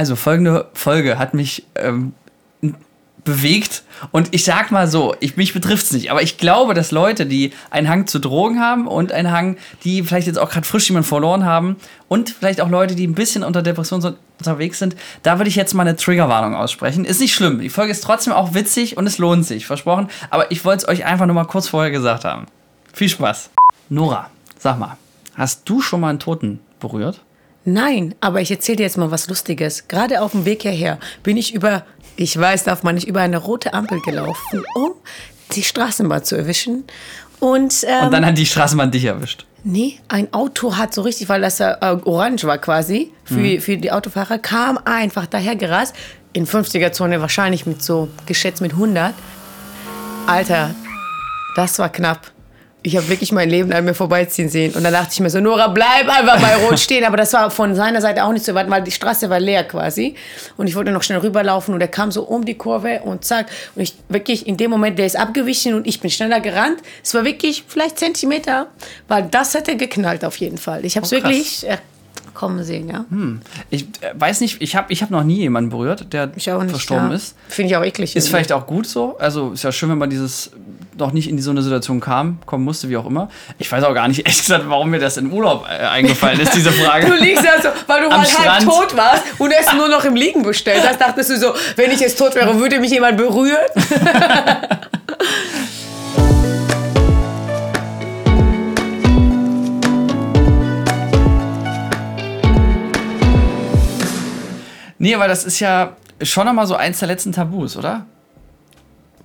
Also folgende Folge hat mich ähm, bewegt und ich sag mal so, ich, mich betrifft es nicht, aber ich glaube, dass Leute, die einen Hang zu Drogen haben und einen Hang, die vielleicht jetzt auch gerade frisch jemanden verloren haben und vielleicht auch Leute, die ein bisschen unter Depression unterwegs sind, da würde ich jetzt mal eine Triggerwarnung aussprechen. Ist nicht schlimm, die Folge ist trotzdem auch witzig und es lohnt sich, versprochen, aber ich wollte es euch einfach nur mal kurz vorher gesagt haben. Viel Spaß. Nora, sag mal, hast du schon mal einen Toten berührt? Nein, aber ich erzähle dir jetzt mal was Lustiges. Gerade auf dem Weg hierher bin ich über, ich weiß, darf man nicht, über eine rote Ampel gelaufen, um die Straßenbahn zu erwischen. Und, ähm, Und dann hat die Straßenbahn dich erwischt. Nee, ein Auto hat so richtig, weil das äh, orange war quasi für, Mhm. für die Autofahrer, kam einfach daher gerast. In 50er-Zone wahrscheinlich mit so, geschätzt mit 100. Alter, das war knapp. Ich habe wirklich mein Leben an mir vorbeiziehen sehen. Und dann dachte ich mir so, Nora, bleib einfach bei Rot stehen. Aber das war von seiner Seite auch nicht so weit, weil die Straße war leer quasi. Und ich wollte noch schnell rüberlaufen und er kam so um die Kurve und zack. Und ich wirklich in dem Moment, der ist abgewichen und ich bin schneller gerannt. Es war wirklich vielleicht Zentimeter, weil das hätte geknallt auf jeden Fall. Ich habe es Oh, wirklich äh, kommen sehen, ja. Ich äh, weiß nicht, ich habe ich hab noch nie jemanden berührt, der nicht. verstorben ja. ist. Finde ich auch eklig. Ist irgendwie. vielleicht auch gut so. Also ist ja schön, wenn man dieses noch nicht in so eine Situation kam, kommen musste, wie auch immer. Ich weiß auch gar nicht, ehrlich gesagt, warum mir das im Urlaub äh, eingefallen ist, diese Frage. Du liegst ja so, weil du Am halt halb Strand. tot warst und es nur noch im Liegen bestellt hast, dachtest du so, wenn ich jetzt tot wäre, würde mich jemand berühren? Nee, aber das ist ja schon noch mal so eins der letzten Tabus, oder?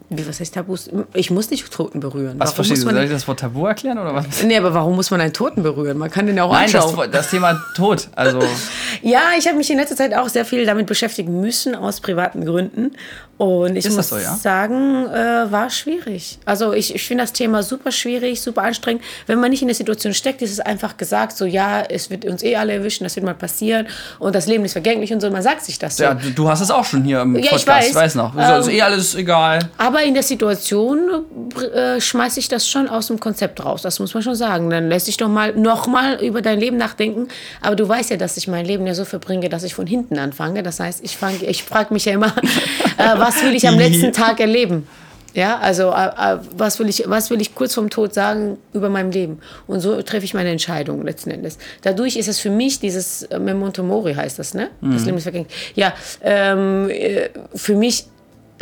Wie, was heißt Tabus? Ich muss nicht Toten berühren. Was warum verstehst du? Soll ich das Wort Tabu erklären oder was? Nee, aber warum muss man einen Toten berühren? Man kann den ja auch Nein, das, anschauen. das Thema Tod. Also, Ja, ich habe mich in letzter Zeit auch sehr viel damit beschäftigen müssen, aus privaten Gründen. Und ich Ist muss das so, ja? sagen, äh, war schwierig. Also ich, ich finde das Thema super schwierig, super anstrengend. Wenn man nicht in der Situation steckt, ist es einfach gesagt, so ja, es wird uns eh alle erwischen, das wird mal passieren und das Leben ist vergänglich und so. Man sagt sich das so. ja, du, du hast es auch schon hier im Ja, ich Podcast, weiß. weiß noch. Ähm, ist eh alles egal. Aber in der Situation äh, schmeiße ich das schon aus dem Konzept raus. Das muss man schon sagen. Dann lässt sich doch mal noch mal über dein Leben nachdenken. Aber du weißt ja, dass ich mein Leben ja so verbringe, dass ich von hinten anfange. Das heißt, ich ich frage mich ja immer, äh, was will ich am letzten Tag erleben? Ja, also äh, äh, was will ich, was will ich kurz vorm Tod sagen über mein Leben? Und so treffe ich meine Entscheidung letzten Endes. Dadurch ist es für mich dieses äh, Memento Mori heißt das, ne? Das Leben ist vergänglich. Ja, ähm, äh, für mich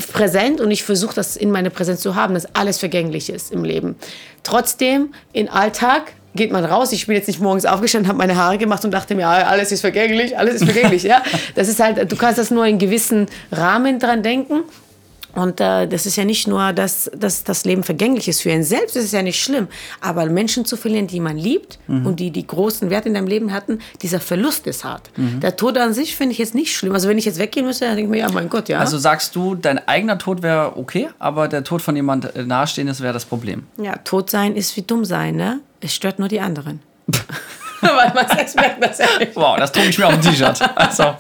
präsent und ich versuche das in meiner Präsenz zu haben, dass alles vergänglich ist im Leben. Trotzdem, im Alltag geht man raus. Ich bin jetzt nicht morgens aufgestanden, habe meine Haare gemacht und dachte mir, ah, alles ist vergänglich, alles ist vergänglich. ja, das ist halt, du kannst das nur in gewissen Rahmen dran denken. Und äh, das ist ja nicht nur, dass, dass das Leben vergänglich ist. Für einen selbst ist es ja nicht schlimm. Aber Menschen zu verlieren, die man liebt und die die großen Werte in deinem Leben hatten, dieser Verlust ist hart. Der Tod an sich finde ich jetzt nicht schlimm. Also wenn ich jetzt weggehen müsste, dann denke ich mir, ja, mein Gott, ja. Also sagst du, dein eigener Tod wäre okay, aber der Tod von jemand äh, Nahestehendes wäre das Problem. Ja, tot sein ist wie dumm sein, ne? Es stört nur die anderen. Weil man selbst merkt das ja nicht. Wow, das drucke ich mir auf ein T-Shirt. Also,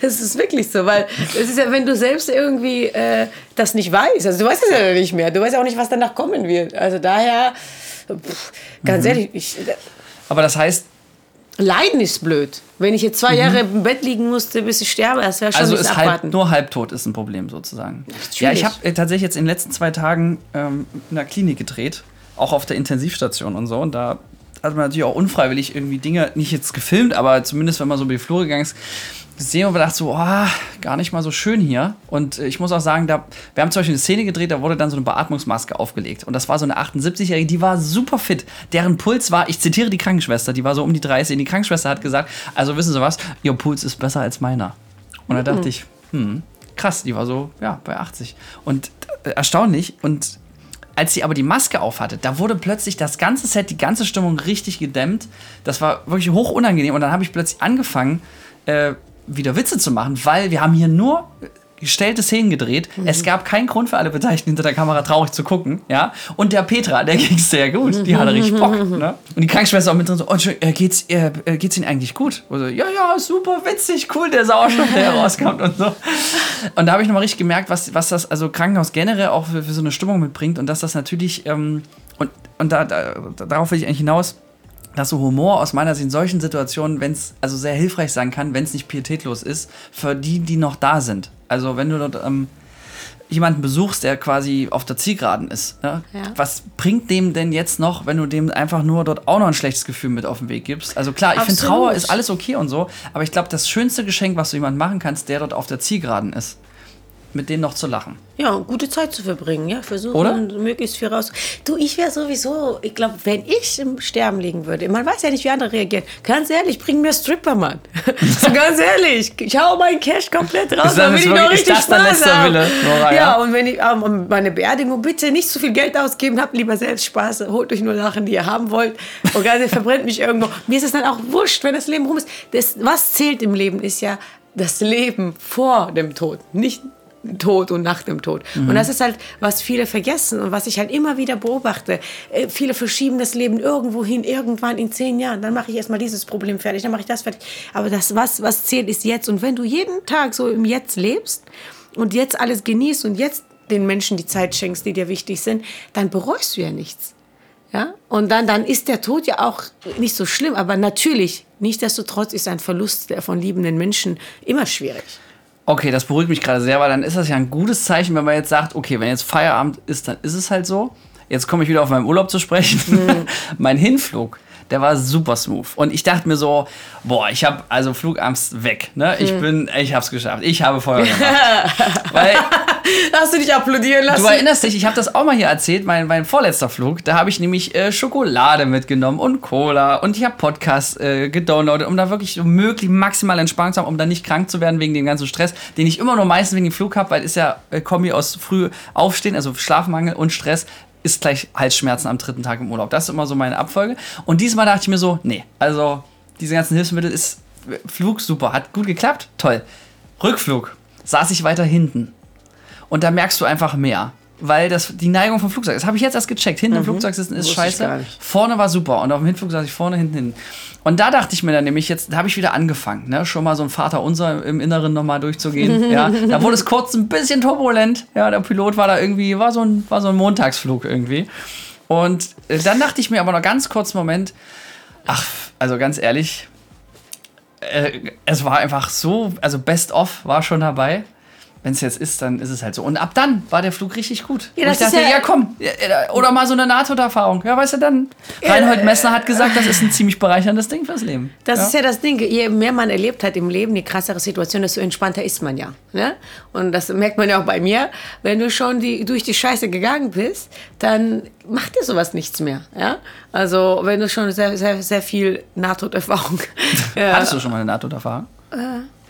Das ist wirklich so, weil es ist ja, wenn du selbst irgendwie äh, das nicht weißt, also du weißt es ja nicht mehr, du weißt ja auch nicht, was danach kommen wird. Also daher, pff, ganz ehrlich, ich, aber das heißt, Leiden ist blöd. Wenn ich jetzt zwei Jahre im Bett liegen musste, bis ich sterbe, das wäre schon also ist halb, abwarten. nur halbtot ist ein Problem sozusagen. Ja, schwierig. ich habe äh, tatsächlich jetzt in den letzten zwei Tagen ähm, in der Klinik gedreht, auch auf der Intensivstation und so. Und da hat man natürlich auch unfreiwillig irgendwie Dinge, nicht jetzt gefilmt, aber zumindest wenn man so über die Flure gegangen ist, gesehen und gedacht so, oh, gar nicht mal so schön hier. Und äh, ich muss auch sagen, da, wir haben zum Beispiel eine Szene gedreht, da wurde dann so eine Beatmungsmaske aufgelegt. Und das war so eine 78-Jährige, die war super fit. Deren Puls war, ich zitiere die Krankenschwester, die war so um die 30. Und die Krankenschwester hat gesagt, also wissen Sie was, Ihr Puls ist besser als meiner. Und da dachte ich, hm, krass, die war so, ja, bei 80. Und äh, erstaunlich. Und als sie aber die Maske aufhatte, da wurde plötzlich das ganze Set, die ganze Stimmung richtig gedämmt. Das war wirklich hoch unangenehm. Und dann habe ich plötzlich angefangen, äh, wieder Witze zu machen, weil wir haben hier nur gestellte Szenen gedreht. Es gab keinen Grund für alle Beteiligten hinter der Kamera traurig zu gucken, ja. Und der Petra, der ging sehr gut, die hatte richtig Bock, ne? Und die Krankenschwester auch mit drin so, oh, äh, geht's, äh, äh, geht's Ihnen eigentlich gut? Und so, ja, ja, super witzig, cool, der Sauerstoff, der herauskommt und so. Und da habe ich nochmal richtig gemerkt, was, was das also Krankenhaus generell auch für, für so eine Stimmung mitbringt und dass das natürlich, ähm, und, und da, da, darauf will ich eigentlich hinaus, dass so Humor aus meiner Sicht in solchen Situationen, wenn es also sehr hilfreich sein kann, wenn es nicht pietätlos ist, für die, die noch da sind. Also wenn du dort ähm, jemanden besuchst, der quasi auf der Zielgeraden ist, ne? Ja. was bringt dem denn jetzt noch, wenn du dem einfach nur dort auch noch ein schlechtes Gefühl mit auf den Weg gibst? Also klar, ich finde. Trauer ist alles okay und so, aber ich glaube, das schönste Geschenk, was du jemandem machen kannst, der dort auf der Zielgeraden ist, mit denen noch zu lachen. Ja, gute Zeit zu verbringen, ja, versuchen Oder? möglichst viel raus. Du, ich wäre sowieso, ich glaube, wenn ich im Sterben liegen würde, man weiß ja nicht, wie andere reagieren. Ganz ehrlich, bring mir Stripper, Mann. so ganz ehrlich, ich hau meinen Cash komplett raus, damit ich noch richtig Spaß habe. Wille, Nora, ja, ja? und wenn ich ähm, meine Beerdigung bitte nicht so viel Geld ausgeben, habt lieber selbst Spaß, holt euch nur Sachen, die ihr haben wollt. Und ganz ehrlich, verbrennt mich irgendwo. Mir ist es dann auch wurscht, wenn das Leben rum ist. Das, was zählt im Leben, ist ja das Leben vor dem Tod, nicht Tod und nach dem Tod. Und das ist halt, was viele vergessen und was ich halt immer wieder beobachte. Äh, viele verschieben das Leben irgendwo hin, irgendwann in zehn Jahren. Dann mache ich erstmal dieses Problem fertig, dann mache ich das fertig. Aber das, was, was zählt, ist jetzt. Und wenn du jeden Tag so im Jetzt lebst und jetzt alles genießt und jetzt den Menschen die Zeit schenkst, die dir wichtig sind, dann bereust du ja nichts. Ja? Und dann, dann ist der Tod ja auch nicht so schlimm. Aber natürlich, nichtsdestotrotz ist ein Verlust von liebenden Menschen immer schwierig. Okay, das beruhigt mich gerade sehr, weil dann ist das ja ein gutes Zeichen, wenn man jetzt sagt, okay, wenn jetzt Feierabend ist, dann ist es halt so. Jetzt komme ich wieder auf meinen Urlaub zu sprechen. mein Hinflug, der war super smooth. Und ich dachte mir so, boah, ich habe also Flugangst weg. Ne? Ich bin, ich habe es geschafft. Ich habe Feuer gemacht. weil Hast du dich applaudieren lassen? du erinnerst dich, ich habe das auch mal hier erzählt, mein, mein vorletzter Flug. Da habe ich nämlich äh, Schokolade mitgenommen und Cola und ich habe Podcasts äh, gedownloadet, um da wirklich so möglich maximal Entspannung zu haben, um da nicht krank zu werden wegen dem ganzen Stress, den ich immer nur meistens wegen dem Flug habe, weil ist ja äh, Kombi aus früh aufstehen, also Schlafmangel und Stress ist gleich Halsschmerzen am dritten Tag im Urlaub. Das ist immer so meine Abfolge. Und diesmal dachte ich mir so, nee, also diese ganzen Hilfsmittel ist Flug super, hat gut geklappt, toll. Rückflug saß ich weiter hinten. Und da merkst du einfach mehr. Weil das die Neigung vom Flugzeug, das habe ich jetzt erst gecheckt. Hinten im Flugzeug sitzen ist Mhm. Scheiße. Vorne war super. Und auf dem Hinflug saß ich vorne, hinten, hinten. Und da dachte ich mir dann nämlich, jetzt da habe ich wieder angefangen, ne? schon mal so ein Vater unser im Inneren nochmal durchzugehen. ja. Da wurde es kurz ein bisschen turbulent. Ja, der Pilot war da irgendwie, war so ein, war so ein Montagsflug irgendwie. Und äh, dann dachte ich mir aber noch ganz kurz einen Moment, ach, also ganz ehrlich, äh, es war einfach so, also Best of war schon dabei. Wenn es jetzt ist, dann ist es halt so. Und ab dann war der Flug richtig gut. Ja, ich dachte, ja, ja- komm, ja, ja, oder mal so eine Nahtoderfahrung. Ja, weißt du, dann. Reinhold Messner hat gesagt, das ist ein ziemlich bereicherndes Ding fürs Leben. Das ja. ist ja das Ding. Je mehr man erlebt hat im Leben, die krassere Situation, desto entspannter ist man ja. Ne? Und das merkt man ja auch bei mir. Wenn du schon die, durch die Scheiße gegangen bist, dann macht dir sowas nichts mehr. Ja? Also, wenn du schon sehr, sehr, sehr viel Nahtoderfahrung. ja. Hattest du schon mal eine Nahtoderfahrung?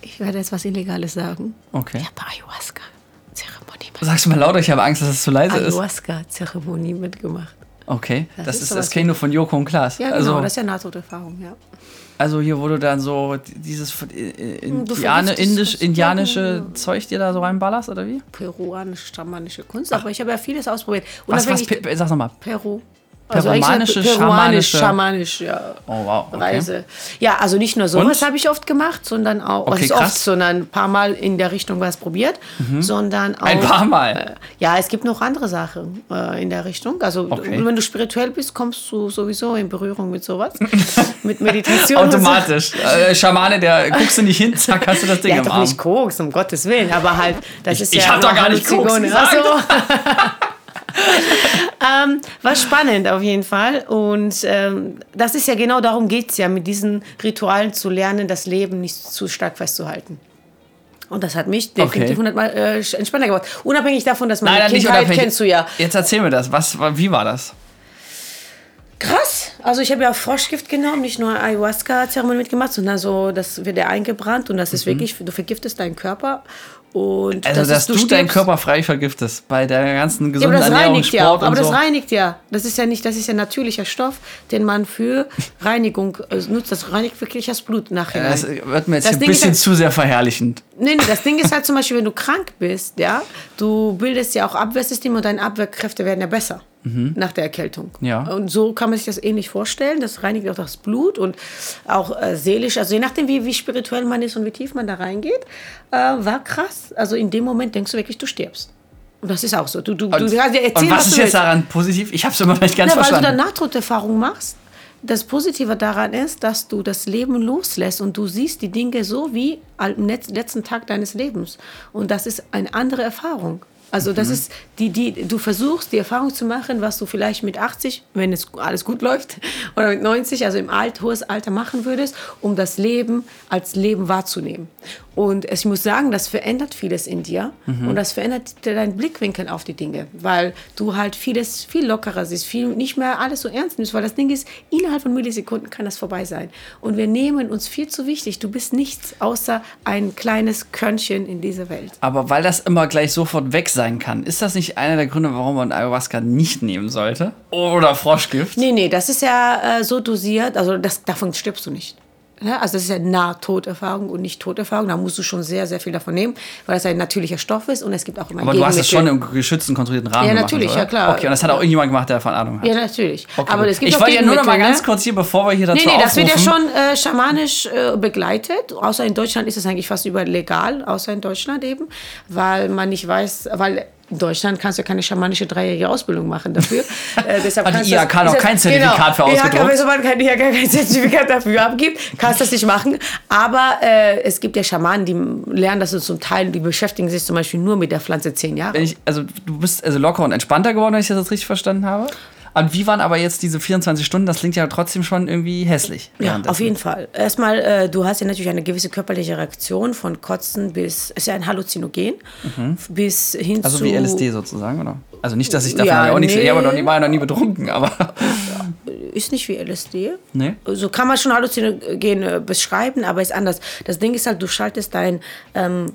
Ich werde jetzt was Illegales sagen. Okay. Ich habe Ayahuasca-Zeremonie du mal lauter, ich habe Angst, dass es zu leise ist. Ayahuasca-Zeremonie mitgemacht. Okay. Das, Das ist, das sowas kenne ich nur von Joko und Klaas. Ja, genau, also, das ist ja Nahtoderfahrung, ja. also hier wurde dann so dieses äh, Indiane, vergiftest indisch, das. indianische Zeug dir da so reinballerst, oder wie? Peruanische, schamanische Kunst, aber ich habe ja vieles ausprobiert. Was, was, Pe- sag's nochmal. Peru. Peruanische, eigentlich peruanisch, schamanische- schamanisch, ja. Oh, wow. Okay. Reise. Ja, also nicht nur sowas habe ich oft gemacht, sondern auch, Okay, krass. Mhm. oft, sondern ein paar Mal in der Richtung was probiert, sondern auch. Ein paar Mal? Äh, ja, es gibt noch andere Sachen äh, in der Richtung. Also, Okay. wenn du spirituell bist, kommst du sowieso in Berührung mit sowas. mit Meditation. und so. Automatisch. Äh, Schamane, der guckst du nicht hin, zack, hast du das Ding Der im doch Arm. nicht Koks, um Gottes Willen. Aber halt, das Ich- ist ich ja. hab doch gar nicht Koks gesagt. ähm, war spannend auf jeden Fall. Und ähm, das ist ja genau darum geht es ja, mit diesen Ritualen zu lernen, das Leben nicht zu stark festzuhalten. Und das hat mich definitiv Okay. hundertmal äh, entspannter gemacht. Unabhängig davon, dass meine Nein, Kindheit kennst du ja. Jetzt erzähl mir das. Was, wie war das? Krass. Also ich habe ja Froschgift genommen, nicht nur Ayahuasca-Zeremonie mitgemacht, sondern so, das wird ja eingebrannt und das ist wirklich, du vergiftest deinen Körper. Und Mhm. Also, das dass ist, du, deinen. Körper frei vergiftest bei der ganzen Ja, aber gesunden das Ernährung, reinigt ja Sport auch. Aber und das so. reinigt ja. Das ist ja nicht, das ist ja natürlicher Stoff, den man für Reinigung äh, nutzt. Das reinigt wirklich das Blut nachher. Das wird mir jetzt Das ein Ding bisschen halt- zu sehr verherrlichend. Nee, nee, das Ding ist halt zum Beispiel, wenn du krank bist, ja, du bildest ja auch Abwehrsystem und deine Abwehrkräfte werden ja besser nach der Erkältung. Mhm. Ja. Und so kann man sich das ähnlich vorstellen. Das reinigt auch das Blut und auch äh, seelisch. Also je nachdem, wie, wie spirituell man ist und wie tief man da reingeht, äh, war krass. Also in dem Moment denkst du wirklich, du stirbst. Und das ist auch so. Du, du, du Und, kannst dir erzählen, und was du ist jetzt willst. daran positiv? Ich habe es immer noch nicht ganz Ja, weil du dann verstanden. Nahtoderfahrung machst, das Positive daran ist, dass du das Leben loslässt und du siehst die Dinge so wie am letzten Tag deines Lebens. Und das ist eine andere Erfahrung. Also das mhm. ist die, die, du versuchst die Erfahrung zu machen, was du vielleicht mit 80, wenn es alles gut läuft, oder mit 90, also im Alt, hohes Alter machen würdest, um das Leben als Leben wahrzunehmen. Und ich muss sagen, das verändert vieles in dir mhm. und das verändert deinen Blickwinkel auf die Dinge, weil du halt vieles viel lockerer siehst, viel nicht mehr alles so ernst nimmst, weil das Ding ist, innerhalb von Millisekunden kann das vorbei sein. Und wir nehmen uns viel zu wichtig. Du bist nichts außer ein kleines Körnchen in dieser Welt. Aber weil das immer gleich sofort weg sein kann, ist das nicht einer der Gründe, warum man Ayahuasca nicht nehmen sollte? Oder Froschgift? Nee, nee, das ist ja äh, so dosiert, also das, davon stirbst du nicht. Ja, also das ist ja Nahtoderfahrung und nicht Toderfahrung. Da musst du schon sehr, sehr viel davon nehmen, weil das ein natürlicher Stoff ist und es gibt auch immer Aber du hast es schon im geschützten, kontrollierten Rahmen Ja, natürlich, gemacht, ja klar. Okay, und das hat auch irgendjemand gemacht, der davon Ahnung hat. Ja, natürlich. Okay, Aber es gibt ich wollte ja nur noch mal ganz ne? kurz hier, bevor wir hier dazu Nee, nee, das wird ja schon äh, schamanisch äh, begleitet. Außer in Deutschland ist es eigentlich fast überall legal, außer in Deutschland eben, weil man nicht weiß, weil in Deutschland kannst du ja keine schamanische dreijährige Ausbildung machen dafür. Äh, deshalb Hat die IHK noch kein Zertifikat genau, für ausgedruckt? IHK, wenn man kein, IHK kein Zertifikat dafür abgibt, kannst du das nicht machen. Aber äh, es gibt ja Schamanen, die lernen das zum Teil, die beschäftigen sich zum Beispiel nur mit der Pflanze zehn Jahre. Ich, also du bist also locker und entspannter geworden, wenn ich das richtig verstanden habe? Und wie waren aber jetzt diese 24 Stunden? Das klingt ja trotzdem schon irgendwie hässlich. Ja, auf jeden Fall. Erstmal, äh, du hast ja natürlich eine gewisse körperliche Reaktion von Kotzen bis, ist ja ein Halluzinogen, mhm. bis hin also zu... Also wie LSD sozusagen, oder? Also nicht, dass ich davon ja, auch nichts... Nee. Ich habe noch nie, war noch nie betrunken, aber... Ist nicht wie LSD. Nee. So kann man schon Halluzinogen äh, beschreiben, aber ist anders. Das Ding ist halt, du schaltest dein... Ähm,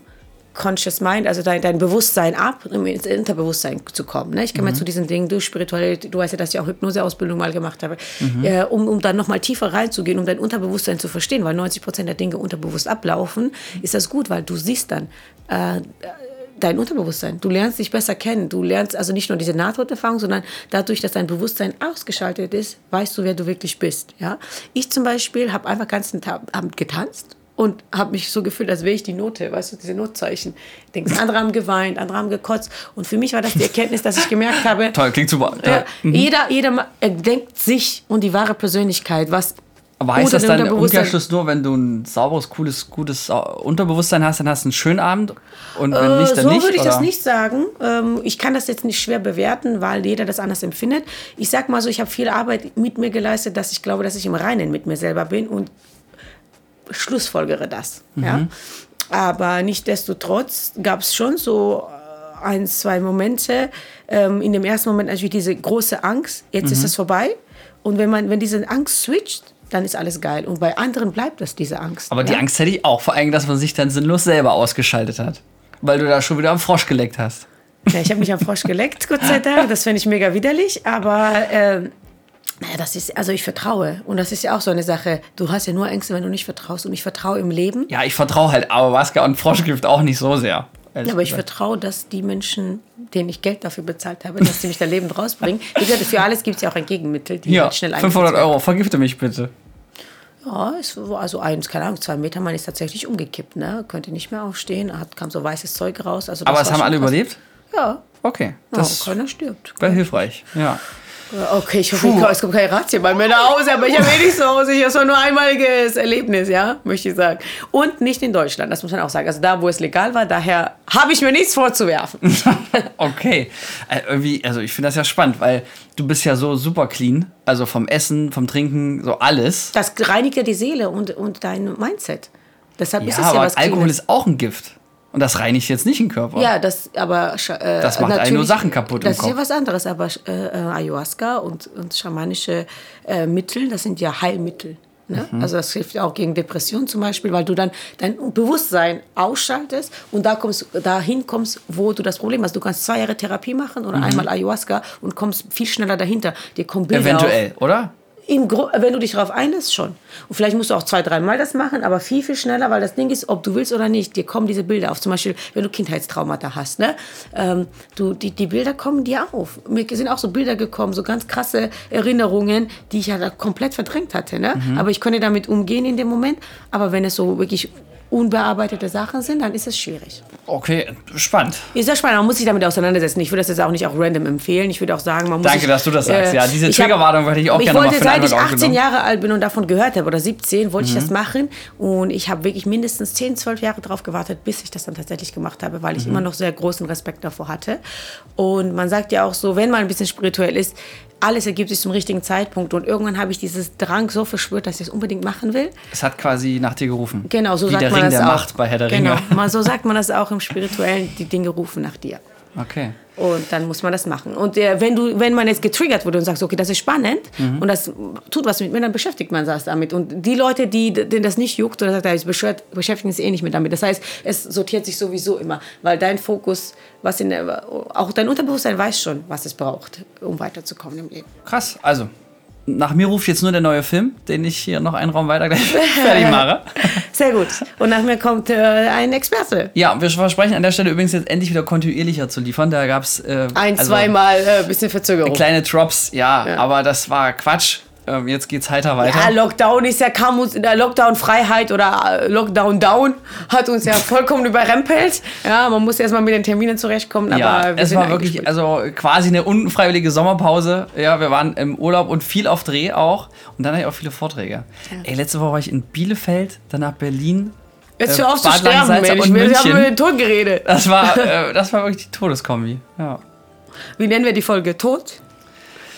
Conscious Mind, also dein, dein Bewusstsein ab, um ins Unterbewusstsein zu kommen. Ne? Ich komme mhm. zu diesen Dingen durch Spiritualität, du weißt ja, dass ich auch Hypnoseausbildung mal gemacht habe, mhm. äh, um, um dann nochmal tiefer reinzugehen, um dein Unterbewusstsein zu verstehen, weil 90 Prozent der Dinge unterbewusst ablaufen, ist das gut, weil du siehst dann, äh, dein Unterbewusstsein. Du lernst dich besser kennen. Du lernst also nicht nur diese Nahtoderfahrung, sondern dadurch, dass dein Bewusstsein ausgeschaltet ist, weißt du, wer du wirklich bist. Ja? Ich zum Beispiel habe einfach ganzen Abend getanzt und habe mich so gefühlt, als wäre ich die Note, weißt du, diese Notzeichen. Denkst, andere haben geweint, andere haben gekotzt. Und für mich war das die Erkenntnis, dass ich gemerkt habe, toll, klingt super. Ja, mhm. Jeder, jeder denkt sich und die wahre Persönlichkeit, was aber heißt das dann im Umkehrschluss nur, wenn du ein sauberes, cooles, gutes Unterbewusstsein hast, dann hast du einen schönen Abend und wenn äh, nicht, dann so nicht? So würde ich oder? das nicht sagen. Ähm, ich kann das jetzt nicht schwer bewerten, weil jeder das anders empfindet. Ich sag mal so, ich habe viel Arbeit mit mir geleistet, dass ich glaube, dass ich im Reinen mit mir selber bin und schlussfolgere das. Mhm. Ja? Aber nichtdestotrotz gab es schon so äh, ein, zwei Momente. Ähm, in dem ersten Moment natürlich diese große Angst, jetzt mhm. ist es vorbei. Und wenn man, wenn diese Angst switcht, dann ist alles geil. Und bei anderen bleibt das diese Angst. Aber ja? die Angst hätte ich auch, vor allem, dass man sich dann sinnlos selber ausgeschaltet hat. Weil du da schon wieder am Frosch geleckt hast. Ja, ich habe mich am Frosch geleckt, Gott sei Dank. Das finde ich mega widerlich. Aber äh, naja, das ist, also ich vertraue. Und das ist ja auch so eine Sache. Du hast ja nur Ängste, wenn du nicht vertraust. Und ich vertraue im Leben. Ja, ich vertraue halt Ayahuasca und Froschgift auch nicht so sehr. Ja, aber ich vertraue, dass die Menschen, denen ich Geld dafür bezahlt habe, dass sie mich da lebend rausbringen. Wie gesagt, für alles gibt es ja auch ein Gegenmittel, die ja, halt schnell 500 Euro, vergifte mich bitte. Ja, es war also eins, keine Ahnung, zwei Meter, man ist tatsächlich umgekippt, ne? Könnte nicht mehr aufstehen, hat, kam so weißes Zeug raus. Also aber es haben alle krass. überlebt? Ja. Okay. Das ja, keiner stirbt. Wäre hilfreich, ja. Okay, ich hoffe, Puh. es kommt kein Razzia bei mir nach Hause, aber ich habe eh nicht so Hause. Ich habe nur ein einmaliges Erlebnis, ja, möchte ich sagen. Und nicht in Deutschland, das muss man auch sagen. Also da, wo es legal war, daher habe ich mir nichts vorzuwerfen. okay. Äh, irgendwie, also ich finde das ja spannend, weil du bist ja so super clean. Also vom Essen, vom Trinken, so alles. Das reinigt ja die Seele und, und dein Mindset. Deshalb ja, ist es ja was Alkohol Cleanes. ist auch ein Gift. Und das reinigt jetzt nicht den Körper. Ja, das aber äh, das macht einen nur Sachen kaputt. Das ist ja was anderes, aber äh, äh, Ayahuasca und, und schamanische äh, Mittel, das sind ja Heilmittel. Ne? Mhm. Also das hilft auch gegen Depression zum Beispiel, weil du dann dein Bewusstsein ausschaltest und da kommst, dahin kommst, wo du das Problem hast. Du kannst zwei Jahre Therapie machen oder mhm. einmal Ayahuasca und kommst viel schneller dahinter. Dir kommen Bilder Eventuell, auf. oder? Im wenn du dich darauf einlässt, schon. Und vielleicht musst du auch zwei, dreimal das machen, aber viel, viel schneller, weil das Ding ist, ob du willst oder nicht, dir kommen diese Bilder auf. Zum Beispiel, wenn du Kindheitstraumata hast, ne? Ähm, du, die, die Bilder kommen dir auf. Mir sind auch so Bilder gekommen, so ganz krasse Erinnerungen, die ich ja komplett verdrängt hatte, ne? Mhm. Aber ich konnte damit umgehen in dem Moment. Aber wenn es so wirklich unbearbeitete Sachen sind, dann ist es schwierig. Okay, spannend. Ist ja spannend, man muss sich damit auseinandersetzen. Ich würde das jetzt auch nicht auch random empfehlen. Ich würde auch sagen, man muss. Danke, sich, dass du das sagst. äh, ja, diese ich Triggerwarnung hätte ich auch ich gerne mal wollte, für den seit ich Eindruck 18 aufgenommen. Jahre alt bin und davon gehört habe, oder 17, wollte Mhm. ich das machen. Und ich habe wirklich mindestens 10, 12 Jahre drauf gewartet, bis ich das dann tatsächlich gemacht habe, weil Mhm. ich immer noch sehr großen Respekt davor hatte. Und man sagt ja auch so, wenn man ein bisschen spirituell ist, alles ergibt sich zum richtigen Zeitpunkt. Und irgendwann habe ich dieses Drang so verspürt, dass ich es unbedingt machen will. Es hat quasi nach dir gerufen. Genau, so Wie sagt der man Ring das der auch. Macht bei Herr der genau. Ringe. Mal so sagt man das auch im Spirituellen, die Dinge rufen nach dir. Okay. Und dann muss man das machen. Und äh, wenn, du, wenn man jetzt getriggert wurde und sagt, okay, das ist spannend Mhm. und das tut was mit mir, dann beschäftigt man sich damit. Und die Leute, die, denen das nicht juckt oder sagt, ich beschäftigen sich eh nicht mehr damit. Das heißt, es sortiert sich sowieso immer, weil dein Fokus, was in der, auch dein Unterbewusstsein weiß schon, was es braucht, um weiterzukommen im Leben. Krass. Also, nach mir ruft jetzt nur der neue Film, den ich hier noch einen Raum weiter gleich fertig mache. Sehr gut. Und nach mir kommt äh, ein Experte. Ja, wir versprechen an der Stelle übrigens jetzt endlich wieder kontinuierlicher zu liefern. Da gab es äh, Ein, also zweimal äh, bisschen Verzögerung. kleine Drops, ja, aber das war Quatsch. Ähm, jetzt geht's heiter weiter. Ja, Lockdown ist ja kam uns in der Lockdown-Freiheit oder äh, Lockdown-Down hat uns ja vollkommen überrempelt. Ja, man muss erstmal mit den Terminen zurechtkommen. Ja, aber wir es war wirklich, also quasi eine unfreiwillige Sommerpause. Ja, wir waren im Urlaub und viel auf Dreh auch. Und dann hatte ich auch viele Vorträge. Ey, letzte Woche war ich in Bielefeld, danach Berlin. Jetzt äh, hör auf zu sterben, Mensch. Wir haben über den Tod geredet. Das war, äh, das war wirklich die Todeskombi. Ja. Wie nennen wir die Folge? Tod?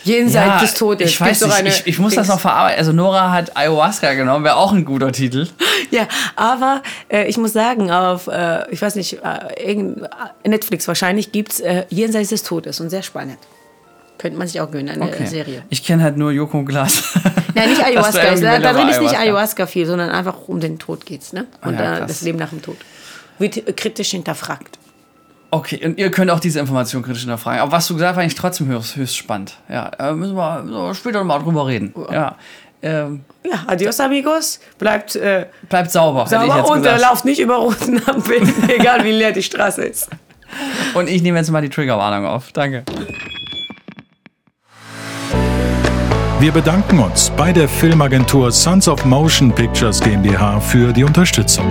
Jenseits des Todes. Ich weiß nicht, ich, ich muss das Dings. noch verarbeiten. Also Nora hat Ayahuasca genommen, wäre auch ein guter Titel. Ja, aber äh, ich muss sagen, auf, äh, ich weiß nicht, äh, äh, Netflix wahrscheinlich gibt es äh, Jenseits des Todes und sehr spannend. Könnte man sich auch gönnen, eine Okay. Serie. Ich kenne halt nur Joko und Glas. Nein, nicht Das Ayahuasca. da, da drin ist nicht Ayahuasca. Viel, sondern einfach um den Tod geht's, ne? Und Ah ja, äh, krass. das Leben nach dem Tod. Wird kritisch hinterfragt. Okay, und ihr könnt auch diese Information kritisch hinterfragen. Aber was du gesagt hast, fand ich trotzdem höchst, höchst spannend. Ja, äh, müssen, wir, müssen wir später nochmal drüber reden. Ja. Ähm, Ja, adios amigos. Bleibt äh, bleibt sauber, sauber jetzt und äh, gesagt. lauft nicht über roten Ampeln, egal wie leer die Straße ist. Und ich nehme jetzt mal die Triggerwarnung auf. Danke. Wir bedanken uns bei der Filmagentur Sons of Motion Pictures GmbH für die Unterstützung.